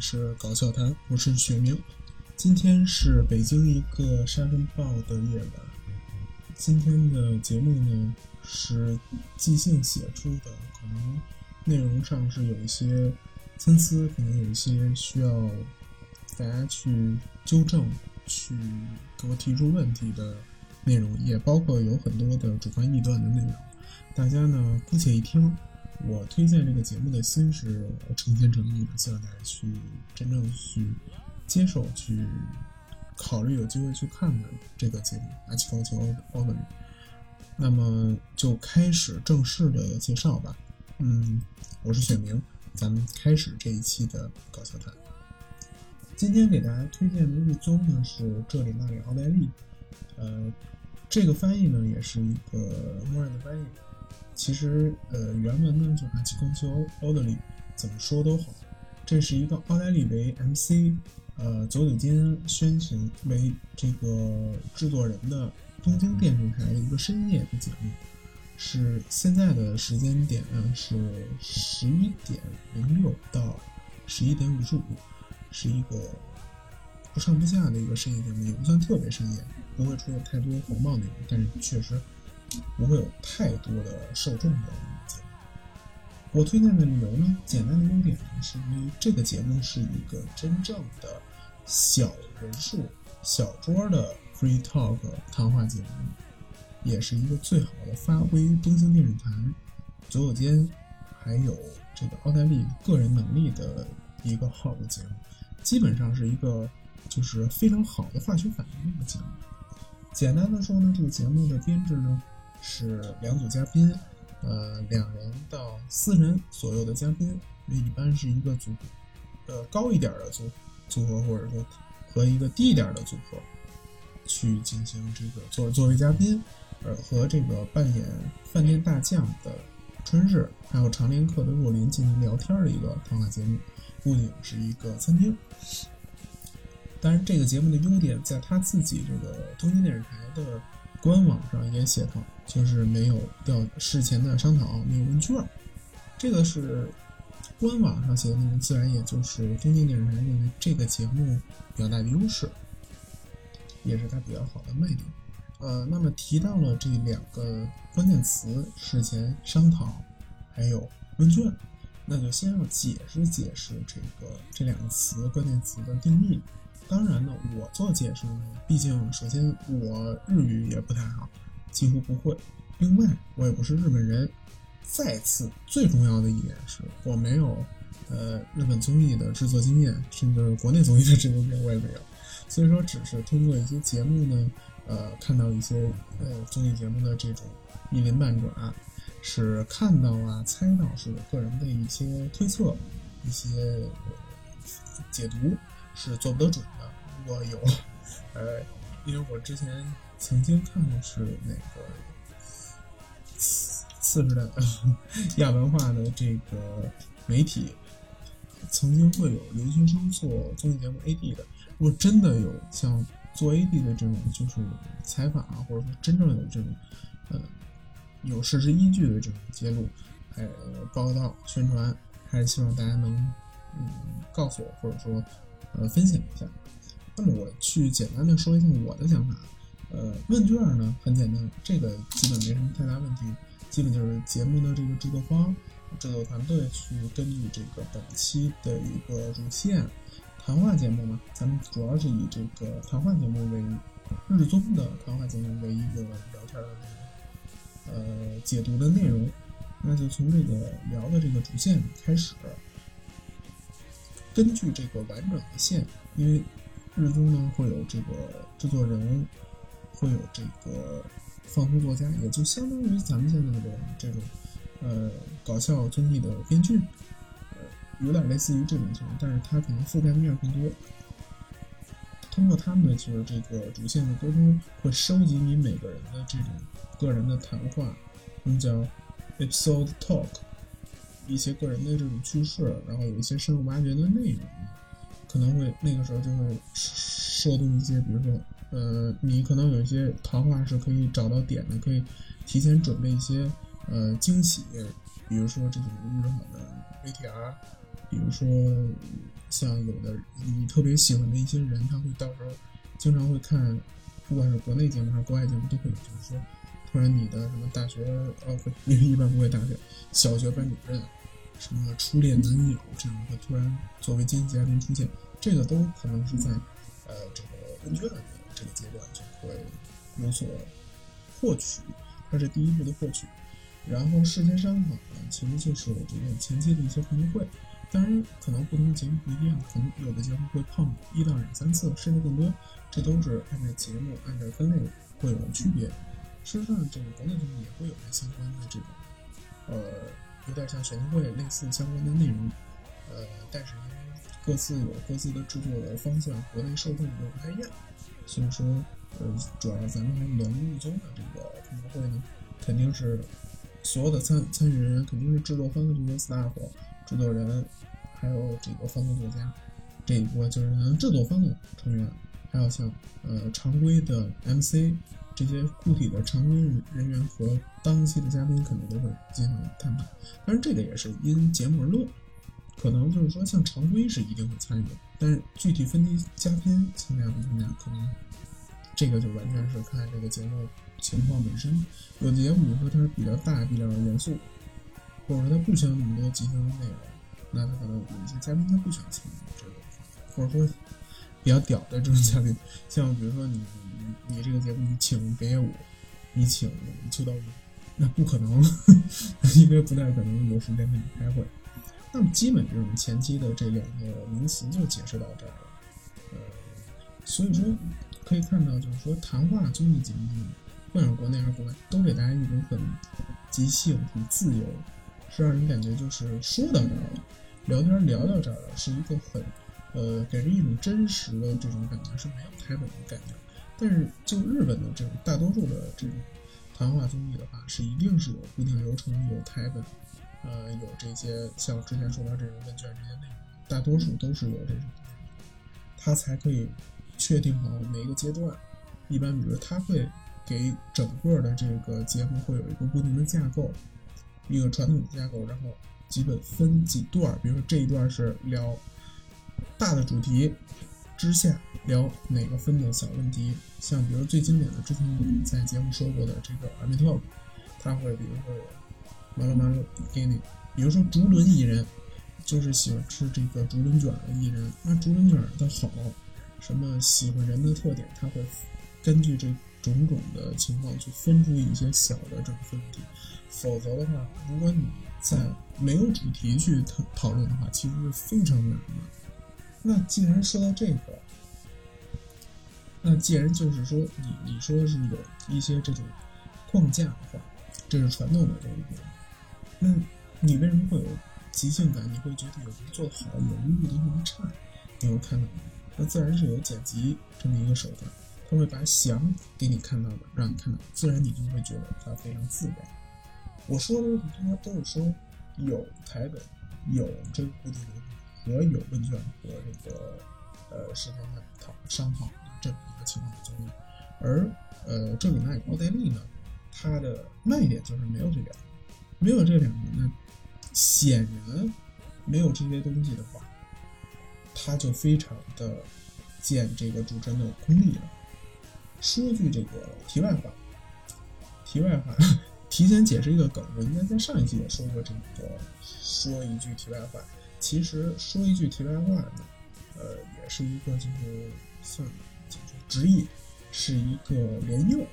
是搞笑谈，我是雪明。今天是北京一个沙尘暴的夜晚。今天的节目呢是即兴写出的，可能内容上是有一些参差，可能有一些需要大家去纠正、去给我提出问题的内容，也包括有很多的主观臆断的内容。大家呢姑且一听。我推荐这个节目的心是诚心诚意的，希望大家去真正去接受、去考虑，有机会去看看这个节目《阿奇高桥奥本》。那么就开始正式的介绍吧。嗯，我是雪明，咱们开始这一期的搞笑谈。今天给大家推荐的日综呢是这里那里奥黛丽，呃，这个翻译呢也是一个默认的翻译。其实，呃，原文呢就阿奇公丘奥德利，怎么说都好。这是一个奥黛丽为 MC，呃，佐久间宣行为这个制作人的东京电视台的一个深夜的节目。是现在的时间点呢是十一点零六到十一点五十五，是一个不上不下的一个深夜节目，也不算特别深夜，不会出现太多黄帽内容，但是确实。不会有太多的受众的节目。我推荐的理由呢，简单的优点呢，是因为这个节目是一个真正的小人数、小桌的 free talk 谈话节目，也是一个最好的发挥东京电视台、佐久间还有这个奥黛丽个人能力的一个好的节目。基本上是一个就是非常好的化学反应的节目。简单的说呢，这个节目的编制呢。是两组嘉宾，呃，两人到四人左右的嘉宾，一般是一个组，呃，高一点的组组合，或者说和一个低一点的组合去进行这个作作为嘉宾，呃，和这个扮演饭店大将的春日，还有常连客的若琳进行聊天的一个谈话节目，布景是一个餐厅。当然，这个节目的优点在他自己这个东京电视台的。官网上也写到，就是没有调事前的商讨，没有问卷。这个是官网上写的内容，自然也就是东京电视台认为这个节目比较大的优势，也是它比较好的卖点。呃，那么提到了这两个关键词：事前商讨，还有问卷，那就先要解释解释这个这两个词关键词的定义。当然呢，我做解释呢，毕竟首先我日语也不太好，几乎不会。另外，我也不是日本人。再次，最重要的一点是我没有呃日本综艺的制作经验，甚至国内综艺的制作经验我也没有。所以说，只是通过一些节目呢，呃，看到一些呃综艺节目的这种一鳞半爪，是看到啊、猜到，是我个人的一些推测、一些解读，是做不得准。我有，呃，因为我之前曾经看过是那个次次日的 亚文化的这个媒体，曾经会有留学生做综艺节目 AD 的。如果真的有像做 AD 的这种，就是采访啊，或者说真正有这种，呃，有事实依据的这种揭露，还有报道宣传，还是希望大家能嗯告诉我，或者说呃分享一下。那么我去简单的说一下我的想法，呃，问卷呢很简单，这个基本没什么太大问题，基本就是节目的这个制作方、制作团队去根据这个本期的一个主线，谈话节目嘛，咱们主要是以这个谈话节目为日综的谈话节目为一个聊天的这个呃解读的内容，那就从这个聊的这个主线开始，根据这个完整的线，因为。日中呢会有这个制作人，会有这个放松作家，也就相当于咱们现在的这种呃搞笑综艺的编剧，呃有点类似于这种情况，但是它可能覆盖面更多。通过他们的就是这个主线的沟通，会收集你每个人的这种个人的谈话，我们叫 episode talk，一些个人的这种趣事，然后有一些深入挖掘的内容。可能会那个时候就会设定一些，比如说，呃，你可能有一些谈话是可以找到点的，可以提前准备一些呃惊喜，比如说这种预热好的 VTR，比如说像有的你特别喜欢的一些人，他会到时候经常会看，不管是国内节目还是国外节目，都会有就是说，突然你的什么大学哦不，一般不会大学，小学班主任，什么初恋男友这样会突然作为惊喜嘉宾出现，这个都可能是在呃这个问卷的这个阶段就会有所获取，它是第一步的获取。然后事先商讨呢，其实就是这个前期的一些碰头会。当然，可能不同的节目不一样，可能有的节目会碰一到两三次，甚至更多。这都是按照节目、按照分类会有区别。事实上，这个国内节目也会有相关的这种，呃，有点像选题会类似相关的内容。呃，但是因为各自有各自的制作的方向，国内受众都不太一样，所以说，呃，主要咱们还是龙入宗的这个碰头会呢，肯定是。所有的参参与人员肯定是制作方的这些 staff、制作人，还有这个方的作家，这一波就是咱制作方的成员，还有像呃常规的 MC 这些固体的常规人员和当期的嘉宾可能都会进行谈判。当然，这个也是因节目而论，可能就是说像常规是一定会参与的，但是具体分级嘉宾参加不参加，可能这个就完全是看这个节目。情况本身，有的节目比如说它是比较大、比较严肃，或者说它不需要那么多即兴的内容，那它可能有一些嘉宾他不想参与这种，或者说比较屌的这种嘉宾，像比如说你你这个节目你请北野武，你请秋刀鱼，那不可能，因为不太可能有时间跟你开会。那么基本这种前期的这两个名词就解释到这儿了，呃，所以说可以看到就是说谈话综艺节目。不管是国内还是国外，都给大家一种很即兴、很自由，是让人感觉就是说到这儿了，聊天聊到这儿了，是一个很呃给人一种真实的这种感觉，是没有台本的感觉。但是就日本的这种大多数的这种谈话综艺的话，是一定是有固定流程、有台本，呃，有这些像之前说到这种问卷这些内容，大多数都是有这种，他才可以确定好每一个阶段。一般比如他会。给整个的这个节目会有一个固定的架构，一个传统的架构，然后基本分几段，比如说这一段是聊大的主题，之下聊哪个分的小问题，像比如最经典的之前我们在节目说过的这个阿米特，他会比如说马路马路给你，比如说竹轮艺人，就是喜欢吃这个竹轮卷的艺人，那竹轮卷的好，什么喜欢人的特点，他会根据这。种种的情况去分出一些小的这种分题，否则的话，如果你在没有主题去讨讨论的话，其实是非常难的。那既然说到这个，那既然就是说你你说是有一些这种框架的话，这是传统的这一边，那你为什么会有即兴感？你会觉得有人做得好，有人录的那么差，你会看到那自然是有剪辑这么一个手段。他会把想给你看到的让你看到，自然你就会觉得它非常自然。我说的很多都是说有台本、有这个固定的和有问卷和这个呃事先的讨商讨的这么一个情况的综艺。而呃这里麦奥黛丽呢，它的卖点就是没有这两个，没有这两个，那显然没有这些东西的话，他就非常的见这个主持人的功力了。说句这个题外话，题外话，提前解释一个梗。我应该在上一期也说过这个，说一句题外话。其实说一句题外话呢，呃，也是一个就是算就是直译，是一个连佑，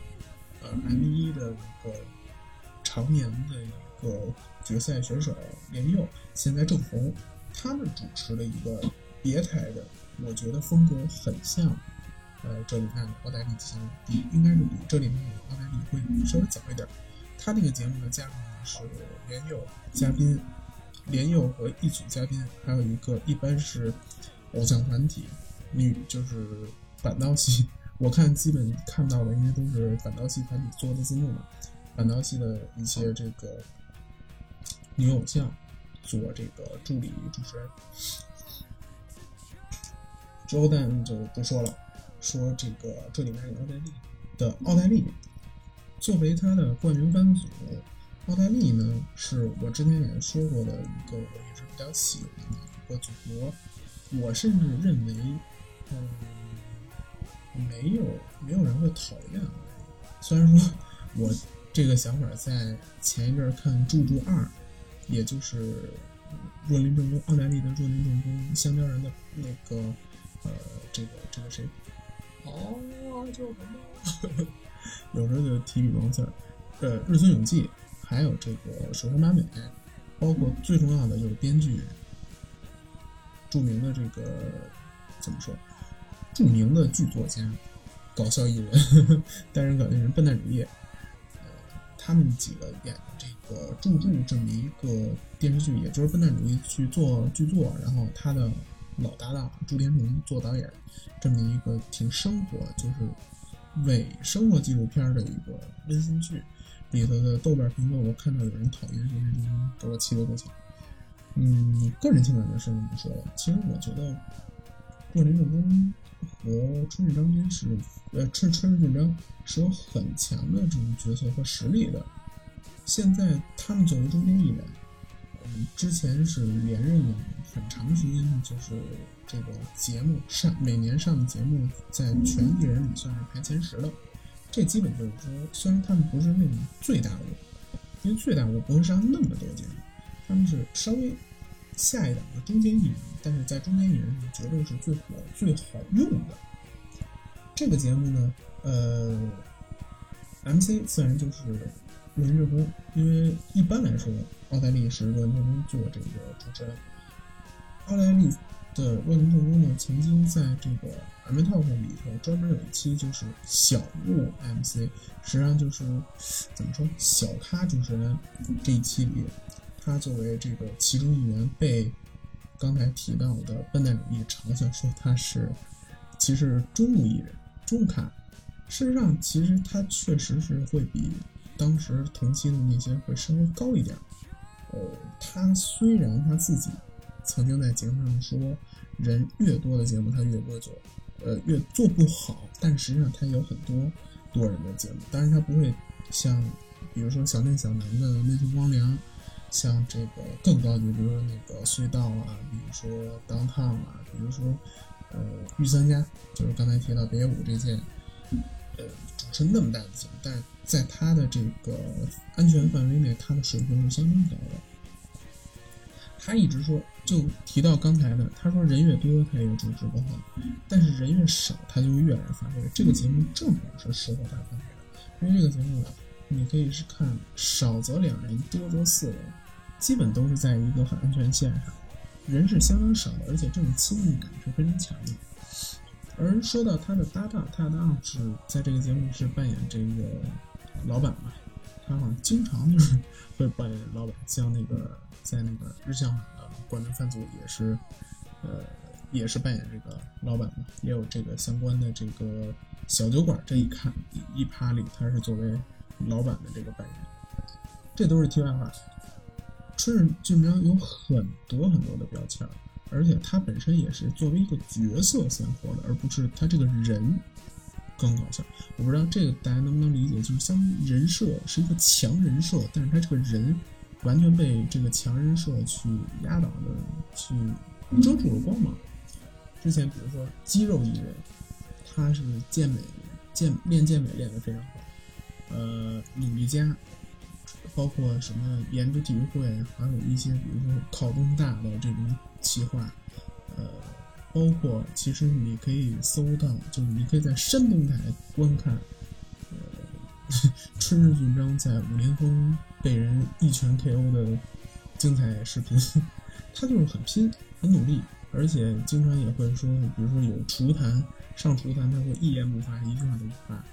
呃，M 一的一个常年的一个决赛选手连佑，现在正红。他们主持的一个别台的，我觉得风格很像。呃，这里面奥黛丽进行比应该是比这里面奥黛丽会稍微早一点。他那个节目的架构呢是连友嘉宾，连友和一组嘉宾，还有一个一般是偶像团体女，就是反刀系。我看基本看到的应该都是反刀系团体做的字幕嘛，反刀系的一些这个女偶像做这个助理主持人。之后但就不说了。说这个这里面有奥黛丽的奥黛丽，作为他的冠名番组，奥黛丽呢是我之前也说过的一个我一直比较喜欢的一个组合，我甚至认为，嗯，没有没有人会讨厌。虽然说我这个想法在前一阵看《柱柱二》，也就是若林正宫，奥黛丽的若林正宫，香蕉人的那个呃，这个这个谁？哦，叫什么？有时候就提笔忘字儿。呃，日村永纪，还有这个手山麻美，包括最重要的就是编剧，著名的这个怎么说？著名的剧作家，搞笑艺人，单人搞笑艺人，笨蛋主义，呃，他们几个演的这个《柱柱》这么一个电视剧，也就是笨蛋主义去做剧作，然后他的老搭档朱天成做导演，这么一个挺生活，就是伪生活纪录片的一个温馨剧。里头的豆瓣评论，我看到有人讨厌这些东西，给我七个多钱。嗯，个人情感的事就不说了。其实我觉得，若林正宫和春日章真是，呃，春春日俊章是有很强的这种角色和实力的。现在他们作为中间艺人，嗯，之前是连任了很长时间，就是这个节目上每年上的节目，在全艺人里算是排前十的。这基本就是说，虽然他们不是那种最大的，因为最大的不会上那么多节目，他们是稍微下一档的中间艺人，但是在中间艺人里绝对是最火、最好用的。这个节目呢，呃，MC 自然就是若林正宫，因为一般来说，奥黛丽是若林正宫做这个主持人，奥黛丽。的若能正宫呢，曾经在这个《m Talk》里头专门有一期就是小物 MC，实际上就是怎么说小咖主持人这一期里，他作为这个其中一员被刚才提到的笨蛋主义嘲笑说他是其实中物艺人中咖，事实上其实他确实是会比当时同期的那些会稍微高一点。呃，他虽然他自己。曾经在节目上说，人越多的节目他越不会做，呃，越做不好。但实际上他有很多多人的节目，但是他不会像，比如说小内小南的内村光良，像这个更高级，比如说那个隧道啊，比如说 downtown 啊，比如说呃御三家，就是刚才提到北野武这些，呃，主持那么大的节目，但是在他的这个安全范围内，他的水平是相当高的。他一直说，就提到刚才的，他说人越多他越主持不好，但是人越少他就越来发挥。这个节目正好是适合他的，因为这个节目你可以是看少则两人，多则四人，基本都是在一个很安全线上，人是相当少的，而且这种亲密感是非常强的。而说到他的搭档，他的搭档是在这个节目是扮演这个老板嘛，他好像经常就是 会扮演老板，像那个。在那个日向的关门番组也是，呃，也是扮演这个老板嘛，也有这个相关的这个小酒馆这一看一趴里，他是作为老板的这个扮演，这都是题外话。春日俊章有很多很多的标签，而且他本身也是作为一个角色鲜活的，而不是他这个人更搞笑。我不知道这个大家能不能理解，就是像人设是一个强人设，但是他这个人。完全被这个强人设去压倒的，去遮住了光芒。之前比如说肌肉艺人，他是健美，健练健美练得非常好。呃，努力家，包括什么颜值体育会，还有一些比如说考东大的这种企划，呃，包括其实你可以搜到，就是你可以在山东台观看，春日俊章在武林风。被人一拳 KO 的精彩视频，他就是很拼、很努力，而且经常也会说，比如说有厨坛上厨坛，他会一言不发，一句话都不发。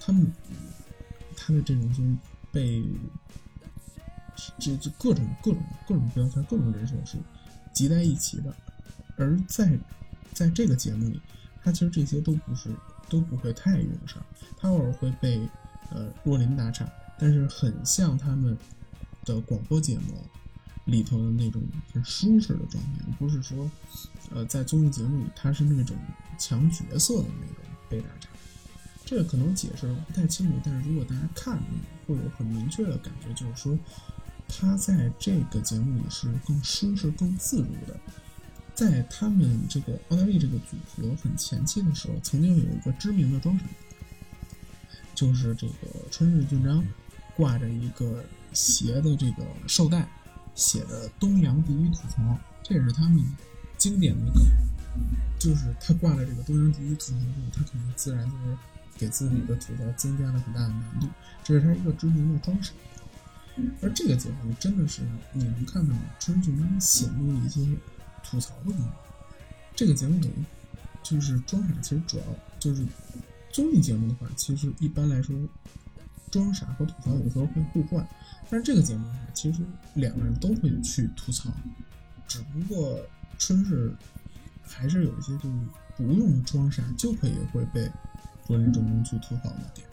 他们他的这种就被这这各种各种各种标签、各种人设是集在一起的。而在在这个节目里，他其实这些都不是都不会太用上，他偶尔会被呃若琳打岔。但是很像他们的广播节目里头的那种很舒适的状态，不是说，呃，在综艺节目里他是那种强角色的那种被打岔。这个可能解释不太清楚，但是如果大家看，会有很明确的感觉，就是说他在这个节目里是更舒适、更自如的。在他们这个奥黛丽这个组合很前期的时候，曾经有一个知名的装傻，就是这个春日俊章挂着一个斜的这个绶带，写的“东洋第一吐槽”，这也是他们经典的梗。就是他挂了这个“东洋第一吐槽”之后，他可能自然就是给自己的吐槽增加了很大的难度，这是他一个知名的装傻。而这个节目真的是你能看到春日俊章显露了一些。吐槽的功能，这个节目等于就是装傻。其实主要就是综艺节目的话，其实一般来说，装傻和吐槽有时候会互换。但是这个节目的话，其实两个人都会去吐槽，只不过春日还是有一些就是不用装傻就可以会被伦理正宫去吐槽的点。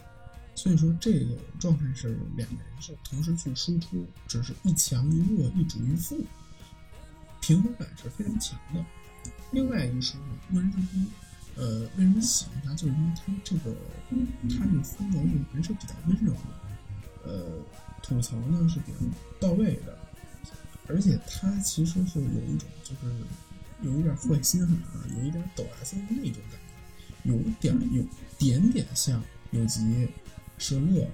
所以说这个状态是两个人是同时去输出，只是一强一弱，一主一副。平衡感是非常强的。另外一说呢，温仁正呃，为什么喜欢他，就是因为他这个他这个风格就还是比较温柔的，呃，吐槽呢是比较到位的，而且他其实是有一种就是有一点坏心狠啊，有一点抖 S 的那种感觉，有点有点点像有吉舍乐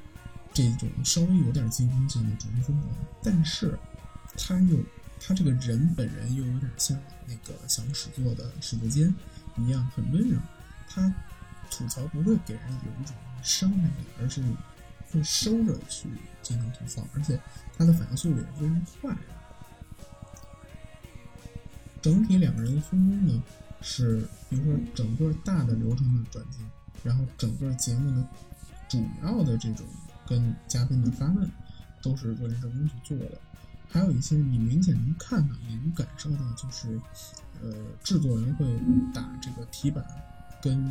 这种稍微有点进攻性的主题风格，但是他又。他这个人本人又有点像那个小史作的史德坚一样，很温柔。他吐槽不会给人有一种伤害感，而是会收着去进行吐槽，而且他的反应速度也非常快。整体两个人的分工呢，是比如说整个大的流程的转接，然后整个节目的主要的这种跟嘉宾的发问，都是若林正宫去做的。还有一些你明显能看到，也能感受到，就是，呃，制作人会打这个题板，跟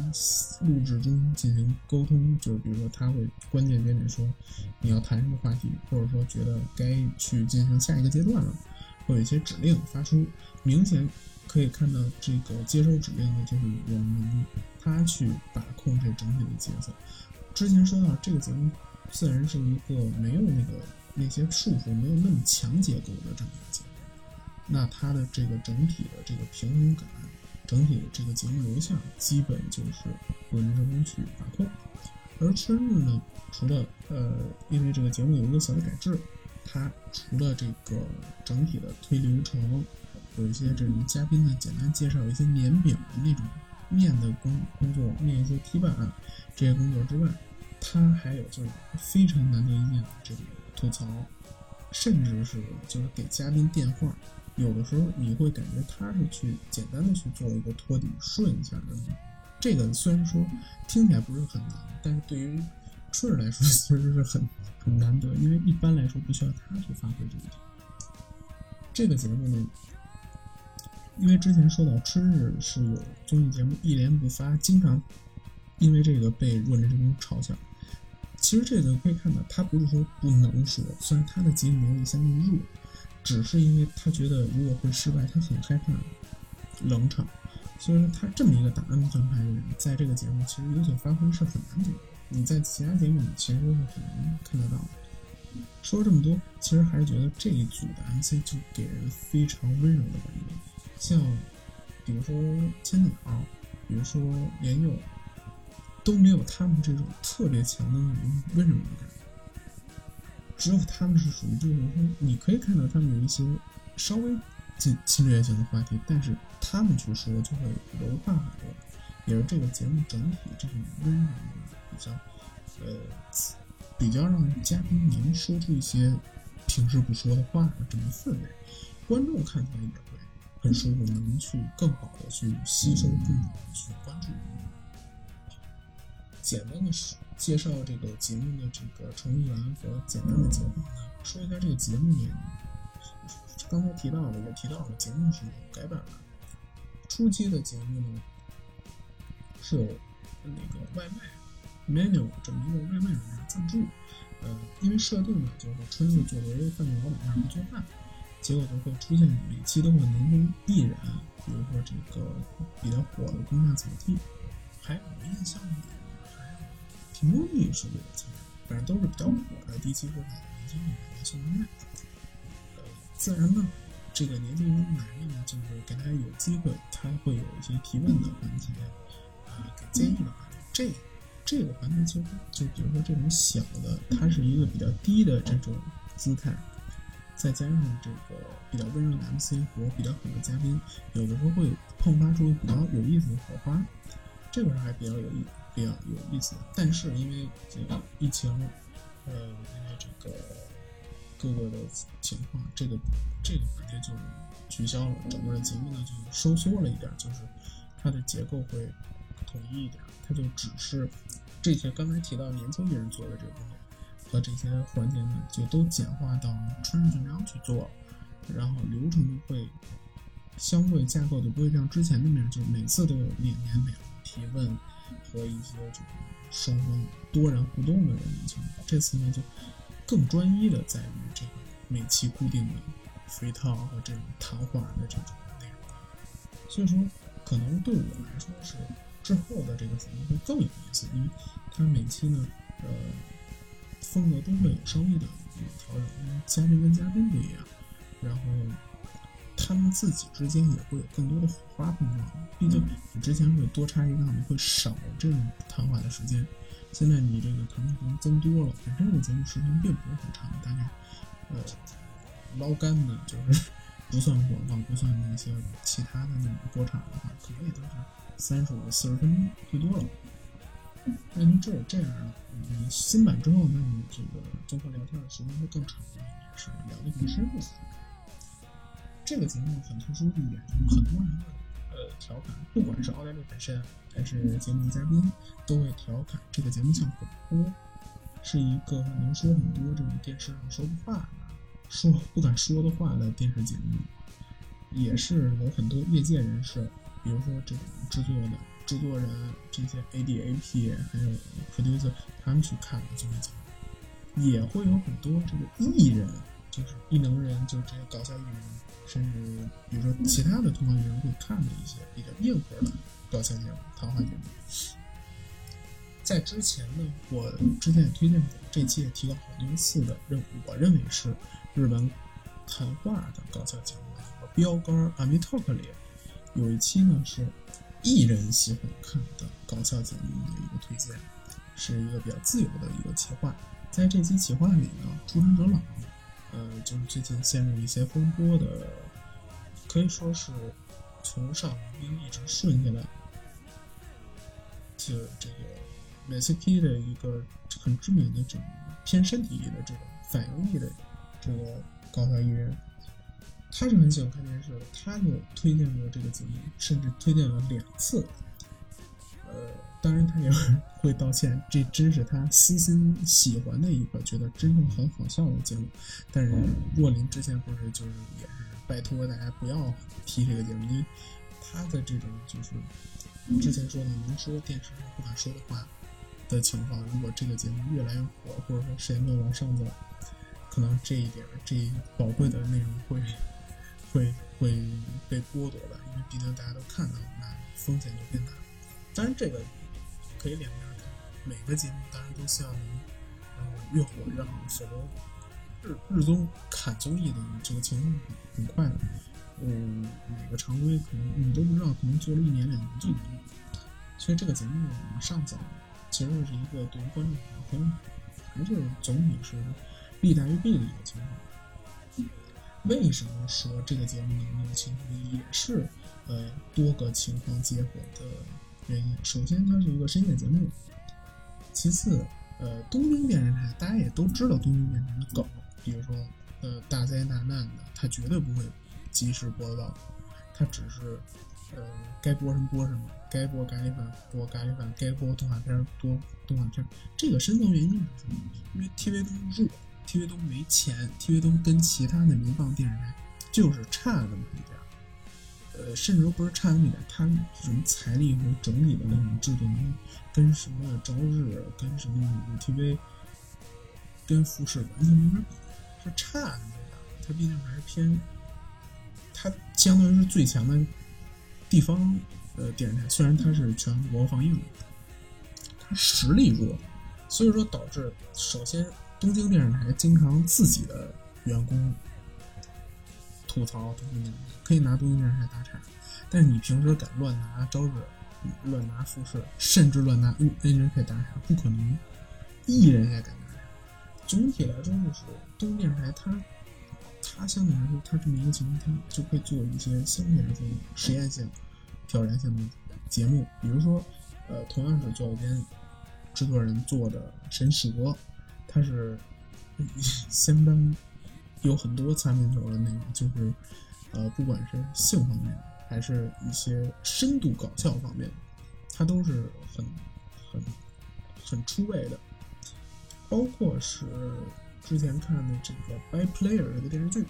录制中进行沟通，就是比如说他会关键节点说你要谈什么话题，或者说觉得该去进行下一个阶段了，会有一些指令发出，明显可以看到这个接收指令的就是我们他去把控这整体的节奏。之前说到这个节目，自然是一个没有那个。那些束缚没有那么强结构的这么一个节目，那它的这个整体的这个平衡感，整体的这个节目流向，基本就是由任正风去把控。而春日呢，除了呃，因为这个节目有一个小的改制，它除了这个整体的推流程，有一些这种嘉宾的简单介绍，一些年饼的那种面的工工作，面一些题板这些工作之外，它还有就是非常难得一见的这种。吐槽，甚至是就是给嘉宾电话，有的时候你会感觉他是去简单的去做一个托底顺一下的。这个虽然说听起来不是很难，但是对于春日来说其实是很很难得，因为一般来说不需要他去发挥这一点。这个节目呢，因为之前说到春日是有综艺节目一连不发，经常因为这个被若林正宫嘲笑。其实这个可以看到，他不是说不能说，虽然他的节目能力相对弱，只是因为他觉得如果会失败，他很害怕冷场。所以说他这么一个打安全牌的人，在这个节目其实有所发挥是很难得的。你在其他节目里其实是很难看得到。说了这么多，其实还是觉得这一组的 MC 就给人非常温柔的感觉，像比如说千鸟，比如说莲佑。都没有他们这种特别强的那种温柔的感觉，只有他们是属于这种，你可以看到他们有一些稍微侵侵略性的话题，但是他们去说就会柔化很多，也是这个节目整体这种温柔比较，呃，比较让嘉宾能说出一些平时不说的话的这么氛围，观众看起来也会很舒服，能去更好的去吸收，更好的去关注。简单的介绍这个节目的这个成员和简单的节目呢，说一下这个节目呢，刚才提到的，我提到了节目是改版的。初期的节目呢是有那个外卖 menu 这么一个外卖软件赞助，呃，因为设定呢就是春日作为饭店老板让他做饭，结果就会出现每期都会年终艺人，比如说这个比较火的宫下草地，还有印象里。屏幕艺术的参反正都是比较火的低级货的明星来送外卖。呃，自然呢，这个年轻人来了呢，就是给他有机会，他会有一些提问的环节，啊，给建议的环节。这这个环节其实就比如说这种小的，它是一个比较低的这种姿态，再加上这个比较温柔的 MC 和比较好的嘉宾，有的时候会迸发出比较有意思的火花，这个还比较有意思比较有意思。但是因为这个疫情，呃，因为这个。各个的情况，这个这个环节就取消了，整个的节目呢就收缩了一点，就是它的结构会统一一点，它就只是这些刚才提到年轻艺人做的这个东西和这些环节呢，就都简化到春日俊章去做，然后流程会相对架构就不会像之前那样，就每次都有两年两提问和一些这种双方多人互动的人群，这次呢就。更专一的在于这个每期固定的 free talk 和这种谈话的这种内容，所以说可能对我来说是之后的这个节目会更有意思，因为它每期呢，呃，风格都会有稍微的调整，因为嘉宾跟嘉宾不一样，然后他们自己之间也会有更多的火花碰撞，毕竟你之前会多插一杠，你会少这种谈话的时间。现在你这个谈话能增多了，本身这个节目时间并不是很长，大概呃捞干的，就是不算广告，不算那些其他的那种播场的话，可能也都是三十五、四十分钟最多了。那您这这样的，你新版之后，那你这个综合聊天的时间会更长，也是聊得更深入。这个节目很特殊的一点，就是很多人呃调侃，不管是奥黛丽本身。还是节目嘉宾都会调侃这个节目像广播，是一个能说很多这种电视上说不话的、说不敢说的话的电视节目，也是有很多业界人士，比如说这种制作的制作人、这些 ADAP 还有 producer 他们去看的综艺节目，也会有很多这个艺人，就是异能人，就是这些搞笑艺人，甚至比如说其他的通告艺人会看的一些比较硬核的。搞笑节目、谈话节目，在之前呢，我之前也推荐过，这期也提到好多次的，认我认为是日本谈话的搞笑节目标杆。a m i Talk 里有一期呢是艺人喜欢看的搞笑节目的一个推荐，是一个比较自由的一个企划。在这期企划里呢，出生者老，呃，就是最近陷入一些风波的，可以说是从上兵一直顺下来。是这个美 c P 的一个很知名的这种偏身体的这种反应力的这个搞笑艺人，他是很喜欢看电视，他就推荐过这个节目，甚至推荐了两次。呃，当然他也会道歉，这真是他私心喜欢的一个，觉得真正很好笑的节目。但是若琳之前不是就是也是拜托大家不要提这个节目，因为他的这种就是。之前说的能说电视上不敢说的话的情况，如果这个节目越来越火，或者说时间段往上走，可能这一点这宝贵的内容会 会会被剥夺的，因为毕竟大家都看到，那风险就变大。当然，这个可以两面看，每个节目当然都希望能呃越火越好，否则日日综砍综艺的这个情况很快的。嗯，每个常规可能你都不知道，可能做了一年两年就能用。所以这个节目往上走，其实是一个对于观众和还是总体是利大于弊的一个情况。为什么说这个节目能有情况也是呃多个情况结合的原因？首先，它是一个深夜节目；其次，呃，东京电视台大家也都知道东京电视台的梗，比如说呃大灾大难的，它绝对不会。及时播报，它只是，呃，该播什么播什么，该播咖喱饭播咖喱饭，该播动画片播动画片。这个深层原因是什么？因为 TV 东弱，TV 东没钱，TV 东跟其他的民放电视台就是差那么一点呃，甚至都不是差那么一点，它这种财力和整体的那种制作能力，跟什么朝日，跟什么 TV，跟富士完全没法比，是差那么一点。它毕竟还是偏。它相当于是最强的地方呃电视台，虽然它是全国放映的，它实力弱，所以说导致首先东京电视台经常自己的员工吐槽东京电视台，可以拿东京电视台打岔，但是你平时敢乱拿招致、乱拿复试，甚至乱拿 NHK 打岔，不可能，艺人也敢打岔。总体来说，就是东京电视台它，它相对来说，它这么一个情况，它就会做一些相对来说实验性、挑战性的节目，比如说，呃，同样是作间制作人做的《神蛇》，它是 相当。有很多擦边球的内容，就是，呃，不管是性方面，还是一些深度搞笑方面，它都是很、很、很出位的。包括是之前看的这个《By Player》这个电视剧，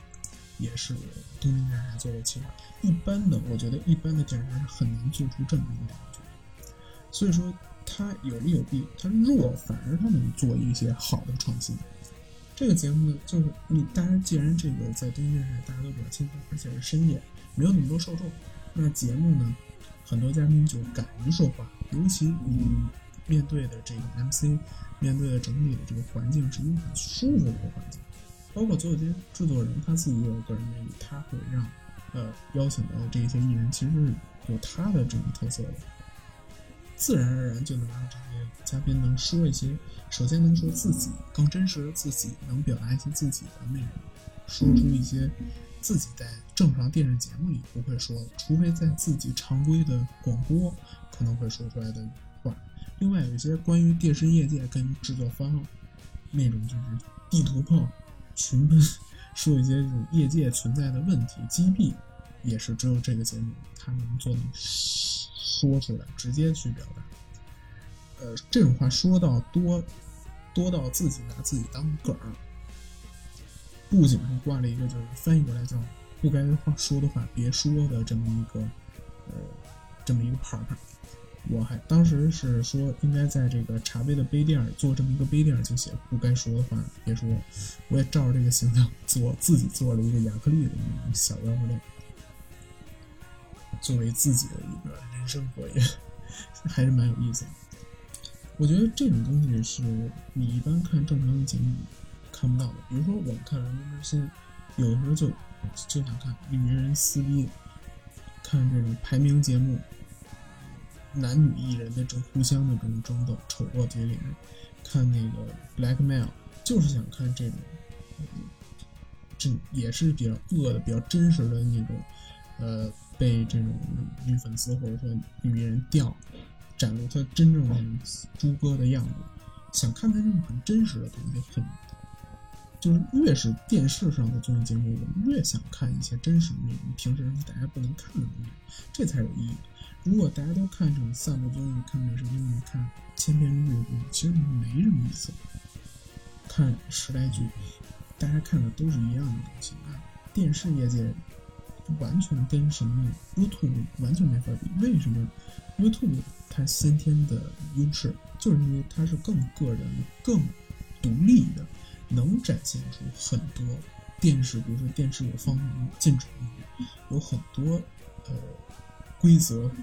也是东京电视台做的企划。一般的，我觉得一般的电视台是很难做出这么一个电视剧。所以说，它有利有弊，它弱反而它能做一些好的创新。这个节目呢，就是你大家既然这个在东京电视台大家都比较轻松，而且是深夜，没有那么多受众，那节目呢，很多嘉宾就敢于说话，尤其你面对的这个 MC，面对的整体的这个环境是一个很舒服的一个环境，包括所有这些制作人他自己也有个人魅力，他会让呃邀请的这些艺人其实是有他的这种特色的。自然而然就能让这些嘉宾能说一些，首先能说自己更真实的自己，能表达一些自己的内容，说出一些自己在正常电视节目里不会说的，除非在自己常规的广播可能会说出来的话。另外，有一些关于电视业界跟制作方那种就是地图炮、群喷，说一些这种业界存在的问题、击毙，也是只有这个节目他能做到。说出来，直接去表达。呃，这种话说到多，多到自己拿自己当梗儿。不仅是挂了一个，就是翻译过来叫“不该话说的话别说”的这么一个，呃，这么一个牌牌。我还当时是说，应该在这个茶杯的杯垫做这么一个杯垫，就写“不该说的话别说”。我也照着这个形象做，自己做了一个亚克力的那种小腰链。作为自己的一个人生作业，还是蛮有意思的。我觉得这种东西是你一般看正常的节目看不到的。比如说，我们看《人民之心》，有的时候就就想看女人撕逼，看这种排名节目，男女艺人的这种互相的这种争斗，丑恶嘴脸；看那个《Blackmail》，就是想看这种，这也是比较恶的、比较真实的那种，呃。被这种女粉丝或者说女艺人钓，展露她真正的猪哥的样子，想看看这种很真实的东西，很就是越是电视上的综艺节目，我们越想看一些真实的内容，平时大家不能看的东西，这才有意义。如果大家都看这种散步综艺、看美食综艺、看千篇一律的东西，其实没什么意思。看时代剧，大家看的都是一样的东西。电视业界。完全跟什么 YouTube 完全没法比。为什么 YouTube 它先天的优势，就是因为它是更个人、更独立的，能展现出很多电视，比如说电视有放禁止，有很多呃规则和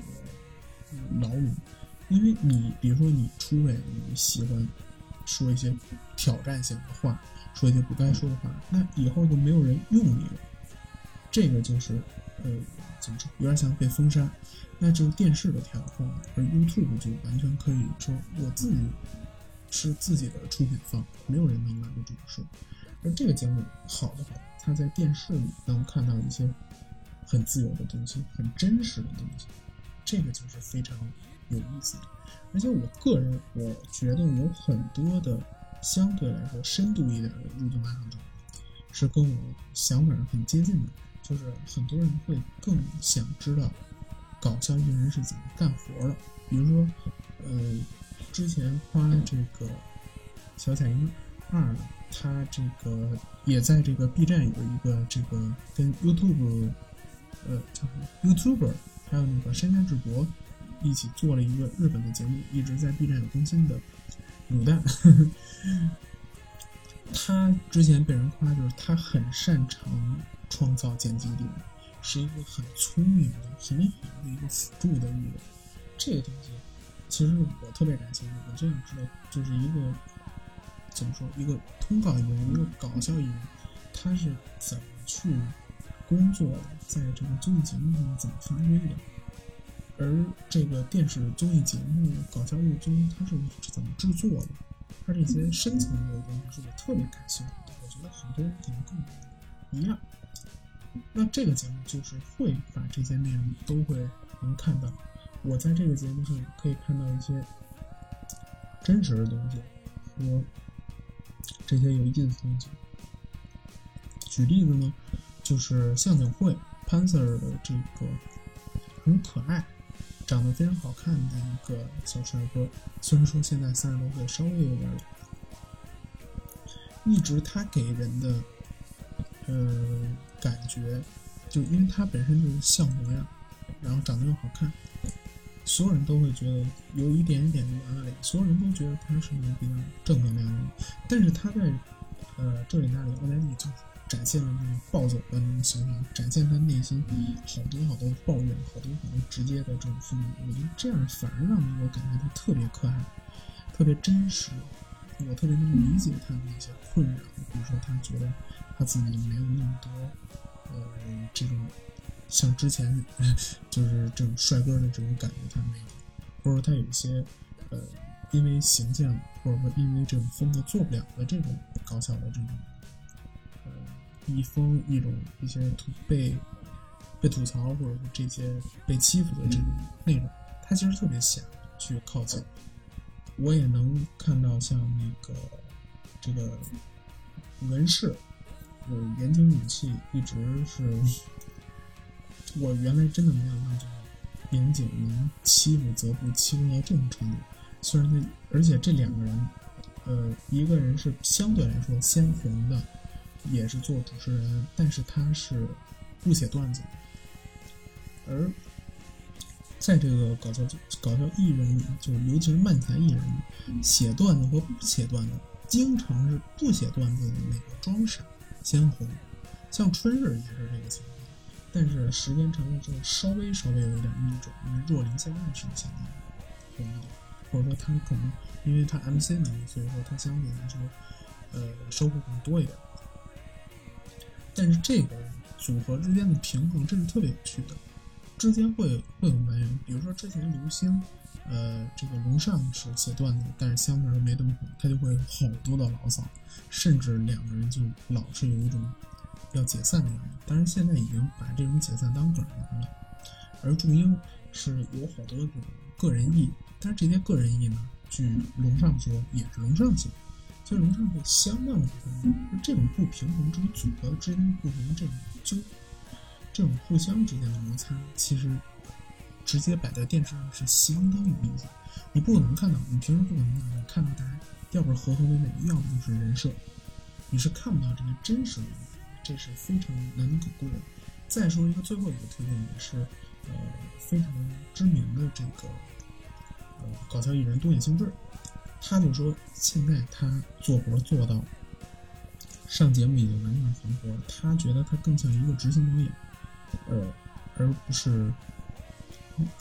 牢笼。因为你比如说你出位，你喜欢说一些挑战性的话，说一些不该说的话，那以后就没有人用你了。这个就是，呃，怎么说，有点像被封杀，那就是电视的条框，而 YouTube 就完全可以说我自己是自己的出品方，没有人能拦得住说。而这个节目好的话，它在电视里能看到一些很自由的东西，很真实的东西，这个就是非常有意思的。而且我个人我觉得有很多的相对来说深度一点的入境马场者，是跟我想法很接近的。就是很多人会更想知道搞笑艺人是怎么干活的，比如说，呃，之前夸这个小彩英二，他这个也在这个 B 站有一个这个跟 YouTube，呃，叫什么 YouTuber，还有那个山下智博一起做了一个日本的节目，一直在 B 站有更新的卤蛋。他之前被人夸就是他很擅长。创造剪辑点是一个很聪明的、很好的一个辅助的艺人。这个东西其实我特别感兴趣，我就想知道，就是一个怎么说，一个通告艺人，一个搞笑艺人，他是怎么去工作的，在这个综艺节目上怎么发挥的。而这个电视综艺节目《搞笑热综》，它是怎么制作的？它这些深层的东西是我特别感兴趣的。我觉得很多人可能跟我一样。那这个节目就是会把这些内容都会能看到。我在这个节目上可以看到一些真实的东西和这些有意思的东西。举例子呢，就是向井惠潘 Sir 的这个很可爱。长得非常好看的一个小帅哥，虽然说现在三十多岁，稍微有点老，一直他给人的呃感觉，就因为他本身就是像模样，然后长得又好看，所有人都会觉得有一点点娃娃脸，所有人都觉得他是一个比较正能量的人，但是他在呃这里那里奥黛丽就。展现了那种暴走的那种形象，展现他内心好多好多抱怨，好多好多直接的这种负面。我觉得这样反而让我感觉他特别可爱，特别真实。我特别能理解他的一些困扰，比如说他觉得他自己没有那么多，呃，这种像之前就是这种帅哥的这种感觉他没有，或者他有一些呃，因为形象或者说因为这种风格做不了的这种搞笑的这种。呃一封一种一些吐被被吐槽或者说这些被欺负的这种内容，他其实特别想去靠近。我也能看到像那个这个文氏，呃，言情语气一直是，我原来真的没想到，就严景能欺负则不欺负到这种程度。虽然他，而且这两个人，呃，一个人是相对来说鲜红的。也是做主持人，但是他是不写段子。而在这个搞笑搞笑艺人里，就尤其是漫才艺人，写段子和不写段子，经常是不写段子的那个装傻鲜红。像春日也是这个情况，但是时间长了之后，稍微稍微有一点逆转，因为若琳现在是现在红一点，或者说他可能因为他 MC 能力，所以说他相对来说，呃，收获更多一点。但是这个组合之间的平衡，这是特别有趣的。之间会会有埋怨，比如说之前流星，呃，这个龙上是写段子，但是相对来说没那么火，他就会好多的牢骚，甚至两个人就老是有一种要解散的样子。但是现在已经把这种解散当梗玩了。而祝英是有好多种个人意，但是这些个人意呢，据龙上说也是龙上写的。所以龙上会相当的不平衡，这种不平衡，这种组合之间的不同，这种纠，这种互相之间的摩擦，其实直接摆在电视上是相当有意思。你不可能看到，你平时不可能看到，看到大家要不是和和美美，要么就是人设，你是看不到这些真实的，这是非常难能可贵的。再说一个最后一个推荐，也是呃非常知名的这个呃搞笑艺人东野幸治。他就说，现在他做活做到上节目已经完全还活了。他觉得他更像一个执行导演，呃，而不是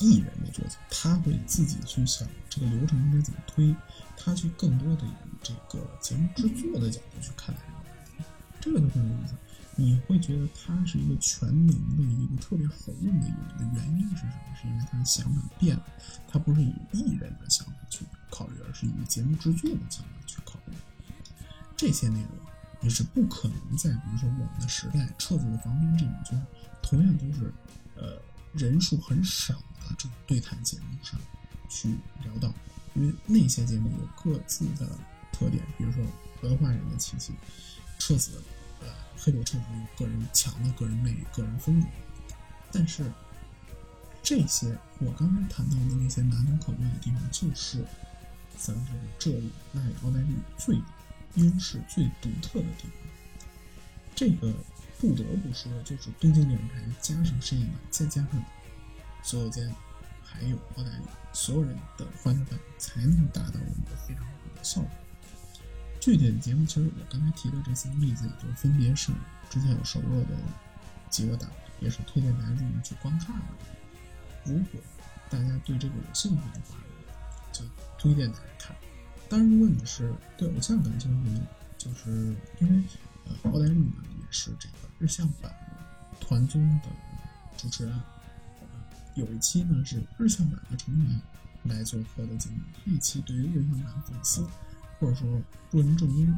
艺人的角色。他会自己去想这个流程应该怎么推，他去更多的以这个节目制作的角度去看待这个，这个就很有意思。你会觉得他是一个全能的一个特别好用的艺人的原因是什么？是因为他的想法变了，他不是以艺人的想法去考虑，而是以节目制作的想法去考虑。这些内容你是不可能在比如说我们的时代撤子的房间这种就是同样都是呃人数很少的这种对谈节目上去聊到，因为那些节目有各自的特点，比如说文化人的气息，彻子。呃黑狗彻子有个人强的个人魅力、个人风格，但是这些我刚才谈到的那些难能可贵的地方，就是咱们这里那里奥黛丽最优势、最独特的地方。这个不得不说，就是东京电视台加上深夜版，再加上所有间，还有奥黛丽，所有人的欢乐感，才能达到我们的非常好的效果。具体的节目，其实我刚才提的这三个例子，也就分别是之前有熟络的几个档，也是推荐大家入门去观看的。如果大家对这个有兴趣的话，就推荐大家看。当然，如果你是对偶像感兴趣，就是因为呃奥黛丽呢也是这个日向版团综的主持人。有一期呢是日向版的成员来做客的节目，这一期对于日向版粉丝或者说若林正英、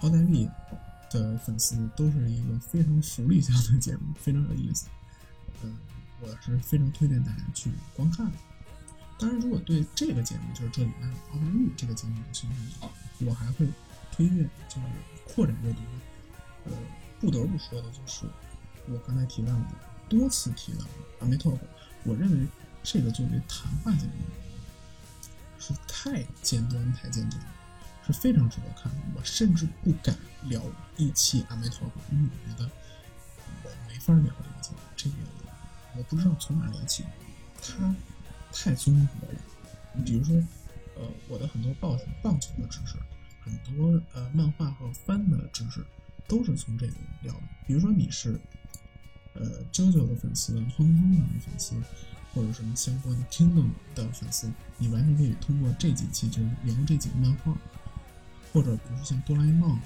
奥黛丽的粉丝都是一个非常福利向的节目，非常有意思。嗯，我是非常推荐大家去观看的。当然，如果对这个节目就是这里面奥黛丽这个节目有兴趣的话，我还会推荐就是扩展阅读。呃，不得不说的就是我刚才提到的多次提到的阿梅托克。我认为这个作为谈话节目是太尖端、太尖端，是非常值得看的。我甚至不敢聊一期《阿梅陀佛》，因为我觉得我没法聊这个节目。这个我不知道从哪聊起，它太综合了。你比如说，呃，我的很多棒棒球的知识，很多呃漫画和番的知识，都是从这里聊的。比如说你是。呃，JoJo 的粉丝、Hong Kong 的粉丝，或者什么相关的 Kingdom 的粉丝，你完全可以通过这几期就聊这几个漫画，或者比如说像哆啦 A 梦、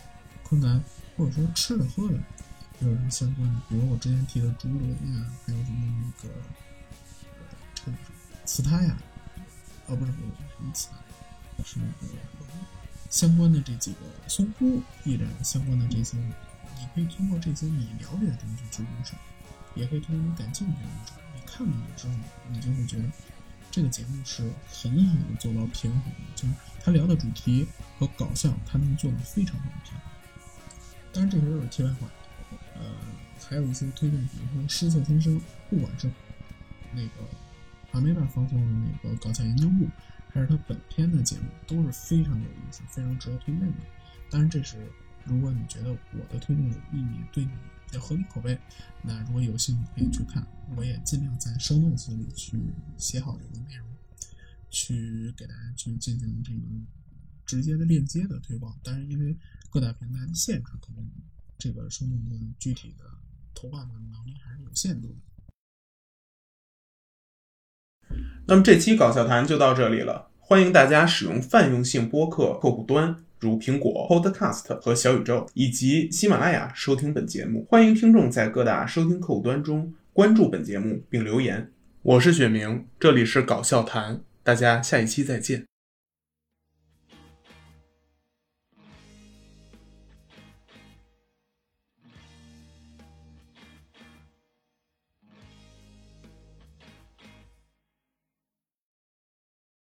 柯南，或者说吃的喝的，有什么相关的，比如我之前提的竹轮呀，还有什么那个这个磁胎呀，哦不是不是什么磁胎，是那个相关的这几个松呼艺人相关的这些，你可以通过这些你了解的东西去入手。也可以通过你感兴趣的入手，你看了之后，你就会觉得这个节目是很好的做到平衡的，就是他聊的主题和搞笑，他能做的非常好的平衡。当然，这些都是题外话。呃，还有一些推荐，比如说《失色先生》，不管是那个阿梅达放送的那个搞笑研究部，还是他本片的节目，都是非常有意思、非常值得推荐的。当然，这是如果你觉得我的推荐有意义，对你。要合理口味，那如果有兴趣可以去看，我也尽量在生动词里去写好这个内容，去给大家去进行这个直接的链接的推广。但是，因为各大平台的限制，可能这个生动的具体的投放的能力还是有限度的。那么这期搞笑谈就到这里了，欢迎大家使用泛用性播客客户端。如苹果 Podcast 和小宇宙以及喜马拉雅收听本节目，欢迎听众在各大收听客户端中关注本节目并留言。我是雪明，这里是搞笑谈，大家下一期再见。